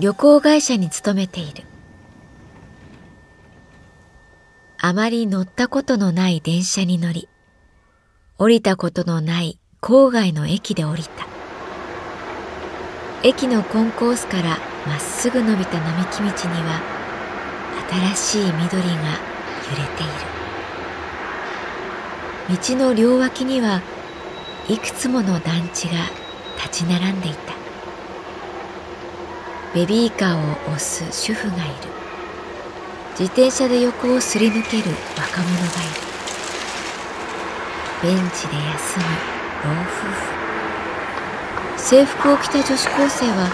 旅行会社に勤めている。あまり乗ったことのない電車に乗り降りたことのない郊外の駅で降りた。駅のコンコースからまっすぐ伸びた並木道には新しい緑が揺れている。道の両脇にはいくつもの団地が立ち並んでいた。ベビーカーを押す主婦がいる。自転車で横をすり抜ける若者がいる。ベンチで休む老夫婦。制服を着た女子高生は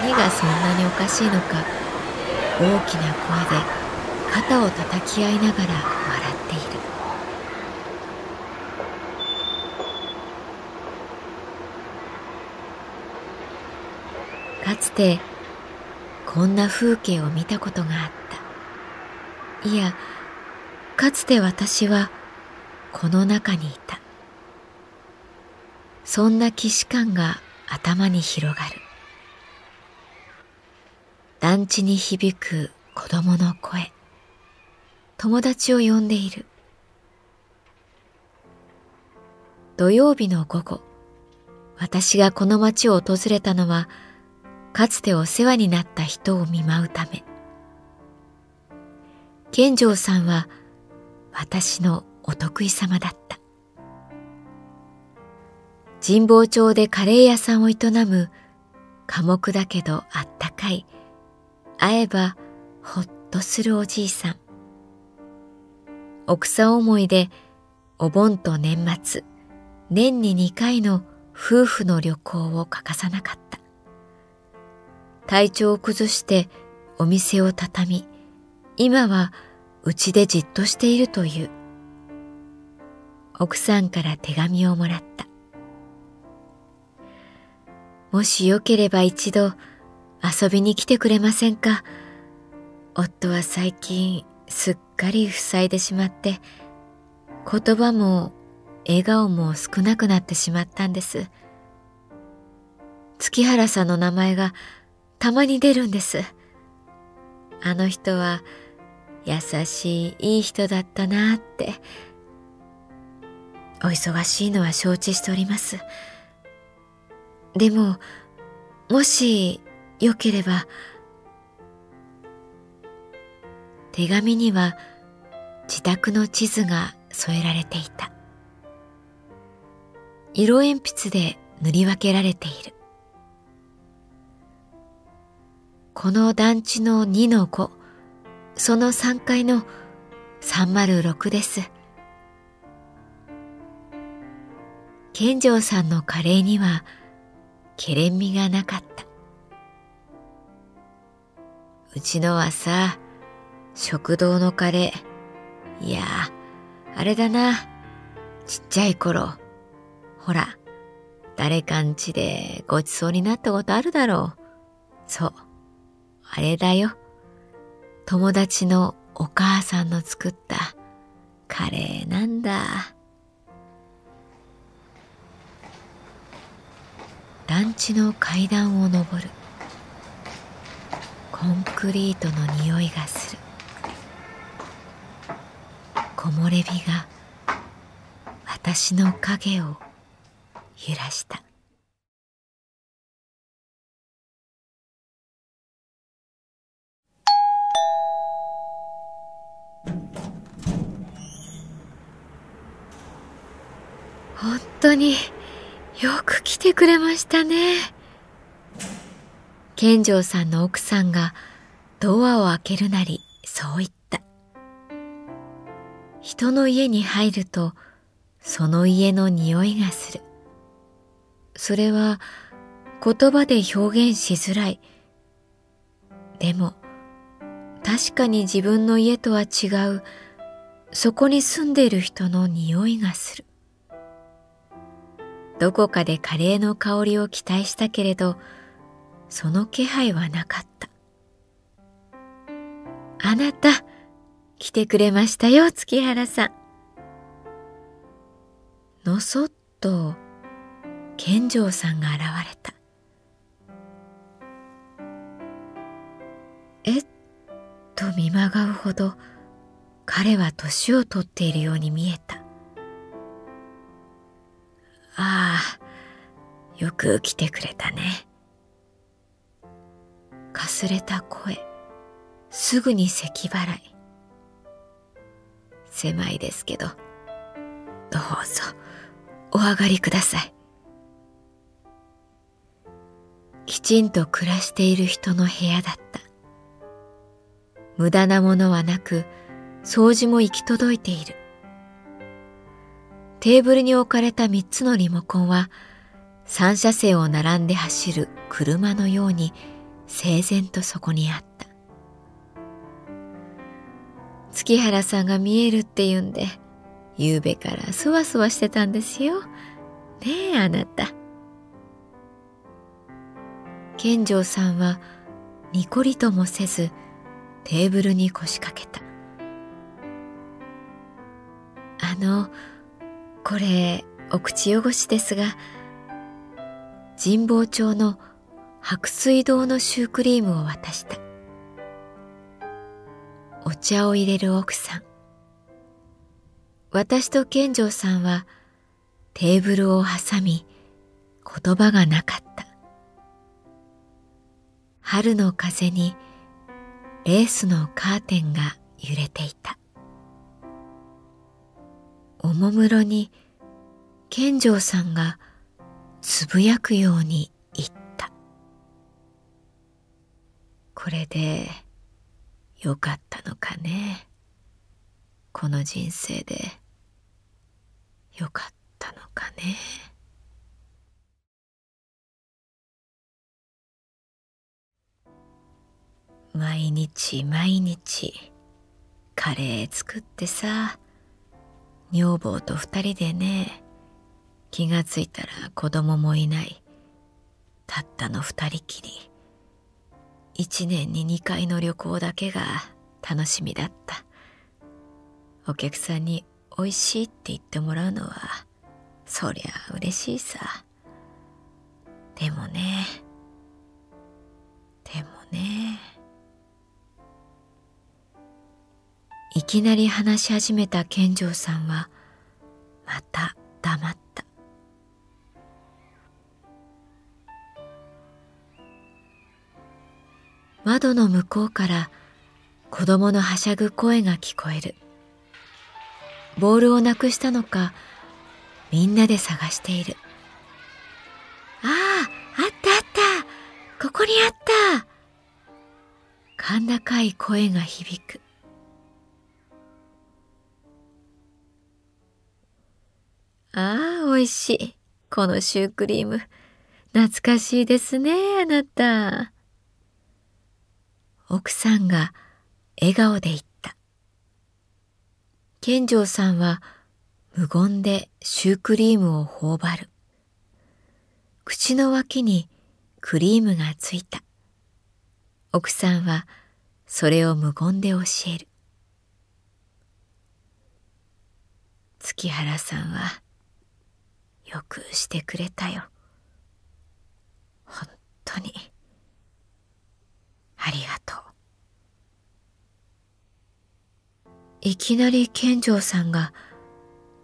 何がそんなにおかしいのか大きな声で肩を叩き合いながら笑っているかつてこんな風景を見たことがあった。いやかつて私はこの中にいた。そんな既視感が頭に広がる。団地に響く子供の声。友達を呼んでいる。土曜日の午後私がこの町を訪れたのはかつてお世話になった人を見舞うため。健丈さんは私のお得意様だった。神保町でカレー屋さんを営む寡黙だけどあったかい。会えばほっとするおじいさん。奥さん思いでお盆と年末年に2回の夫婦の旅行を欠かさなかった。体調を崩してお店を畳み、今は家でじっとしているという。奥さんから手紙をもらった。もしよければ一度遊びに来てくれませんか？夫は最近すっかり塞いでしまって、言葉も笑顔も少なくなってしまったんです。月原さんの名前がたまに出るんです。あの人は優しいいい人だったなって。お忙しいのは承知しております。でも、もしよければ、手紙には自宅の地図が添えられていた。色鉛筆で塗り分けられている。この団地の2の5、その3階の306です。健丈さんのカレーには、けれんみがなかった。うちのはさ、食堂のカレー。いやあれだな。ちっちゃい頃。ほら、誰かんちでごちそうになったことあるだろう。そう、あれだよ。友達のお母さんの作ったカレーなんだ。団地の階段を上る。コンクリートの匂いがする。木漏れ日が私の影を揺らした本当によく来てくれましたね。健丈さんの奥さんがドアを開けるなりそう言った。人の家に入るとその家の匂いがする。それは言葉で表現しづらい。でも確かに自分の家とは違う。そこに住んでいる人の匂いがする。どこかでカレーの香りを期待したけれど、その気配はなかった。あなた、来てくれましたよ、月原さん。のそっと、健丈さんが現れた。えっと見まがうほど、彼は年を取っているように見えた。ああ、よく来てくれたね。かすれた声、すぐに咳払い。狭いですけど、どうぞ、お上がりください。きちんと暮らしている人の部屋だった。無駄なものはなく、掃除も行き届いている。テーブルに置かれた三つのリモコンは三車線を並んで走る車のように整然とそこにあった。月原さんが見えるって言うんで、夕べからそわそわしてたんですよ。ねえ、あなた。健丈さんはにこりともせずテーブルに腰掛けた。あの、これお口汚しですが神保町の白水堂のシュークリームを渡した。お茶を入れる奥さん。私と健丈さんはテーブルを挟み言葉がなかった。春の風にレースのカーテンが揺れていた。もむろに健丈さんがつぶやくように言った。これでよかったのかね。この人生でよかったのかね。毎日毎日カレー作ってさ女房と二人でね気がついたら子供もいない。たったの二人きり。一年に二回の旅行だけが楽しみだった。お客さんに美味しいって言ってもらうのはそりゃ嬉しいさ。でもね。でもね。いきなり話し始めた健丈さんはまた黙った。窓の向こうから子供のはしゃぐ声が聞こえる。ボールをなくしたのかみんなで探している。あああったあった。ここにあった。甲高い声が響く。ああ、おいしい。このシュークリーム。懐かしいですね、あなた。奥さんが笑顔で言った。健丈さんは無言でシュークリームを頬張る。口の脇にクリームがついた。奥さんはそれを無言で教える。月原さんはよくしてくれたよ。本当に。ありがとう。いきなり健丈さんが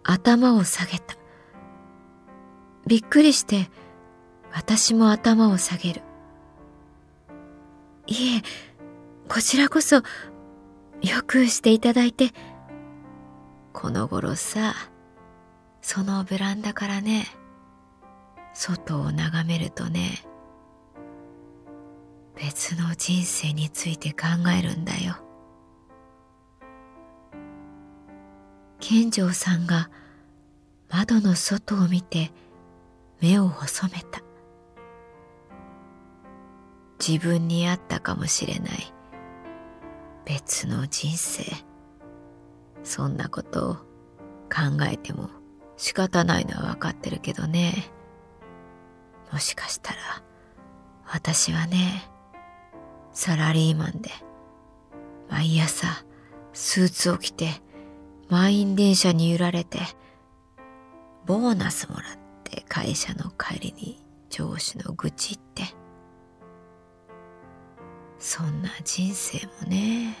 頭を下げた。びっくりして私も頭を下げる。いえ、こちらこそよくしていただいて。この頃さ、そのベランダからね、外を眺めるとね、別の人生について考えるんだよ。健丈さんが窓の外を見て目を細めた。自分にあったかもしれない別の人生。そんなことを考えても仕方ないのはわかってるけどね。もしかしたら私はね、サラリーマンで毎朝スーツを着て満員電車に揺られてボーナスもらって会社の帰りに上司の愚痴ってそんな人生もね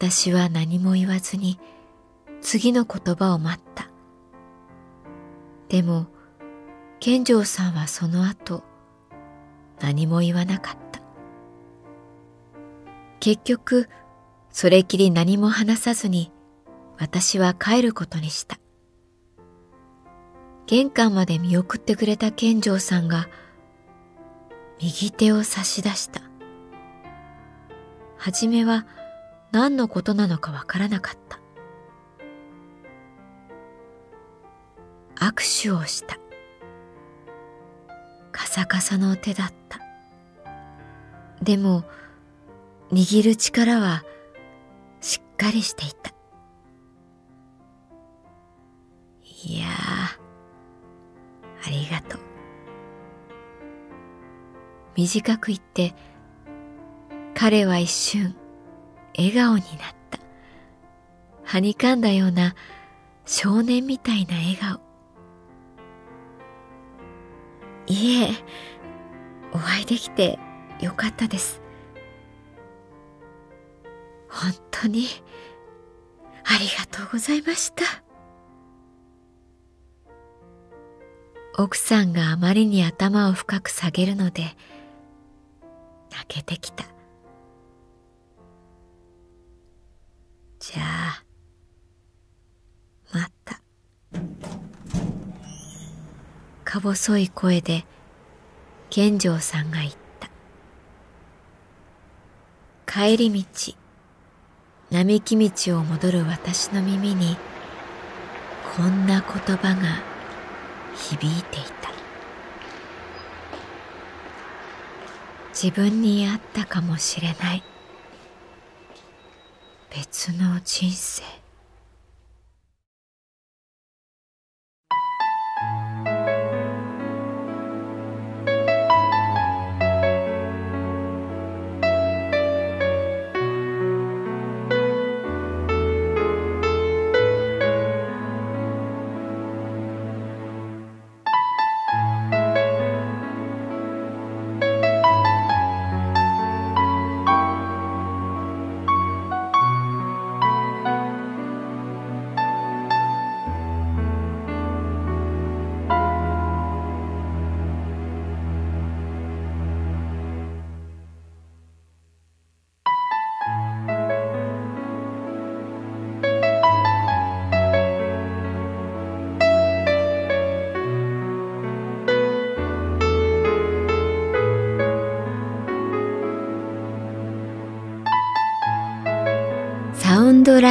私は何も言わずに次の言葉を待った。でも健丈さんはその後何も言わなかった。結局それきり何も話さずに私は帰ることにした。玄関まで見送ってくれた健丈さんが右手を差し出した。はじめは何のことなのかわからなかった。握手をした。カサカサの手だった。でも、握る力はしっかりしていた。いやー、ありがとう。短く言って、彼は一瞬、笑顔になった。はにかんだような少年みたいな笑顔。いえ、お会いできてよかったです。本当にありがとうございました。奥さんがあまりに頭を深く下げるので泣けてきたじゃあ待った。か細い声で健丈さんが言った。帰り道並木道を戻る私の耳にこんな言葉が響いていた。自分にあったかもしれない。別の人生。